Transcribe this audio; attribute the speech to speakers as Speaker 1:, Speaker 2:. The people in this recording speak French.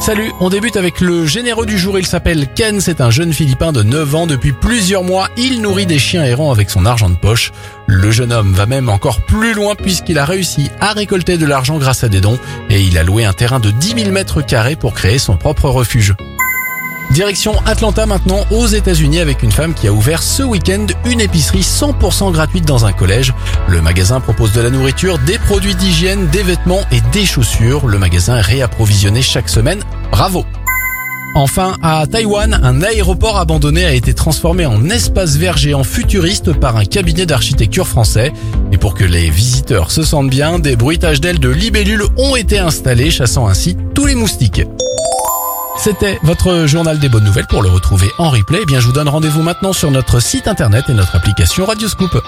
Speaker 1: Salut, on débute avec le généreux du jour, il s'appelle Ken, c'est un jeune Philippin de 9 ans, depuis plusieurs mois, il nourrit des chiens errants avec son argent de poche. Le jeune homme va même encore plus loin puisqu'il a réussi à récolter de l'argent grâce à des dons et il a loué un terrain de 10 000 mètres carrés pour créer son propre refuge. Direction Atlanta maintenant aux États-Unis avec une femme qui a ouvert ce week-end une épicerie 100% gratuite dans un collège. Le magasin propose de la nourriture, des produits d'hygiène, des vêtements et des chaussures. Le magasin est réapprovisionné chaque semaine. Bravo Enfin, à Taïwan, un aéroport abandonné a été transformé en espace vert géant futuriste par un cabinet d'architecture français. Et pour que les visiteurs se sentent bien, des bruitages d'ailes de libellules ont été installés, chassant ainsi tous les moustiques. C'était votre journal des bonnes nouvelles. Pour le retrouver en replay, eh bien je vous donne rendez-vous maintenant sur notre site internet et notre application Radioscoop.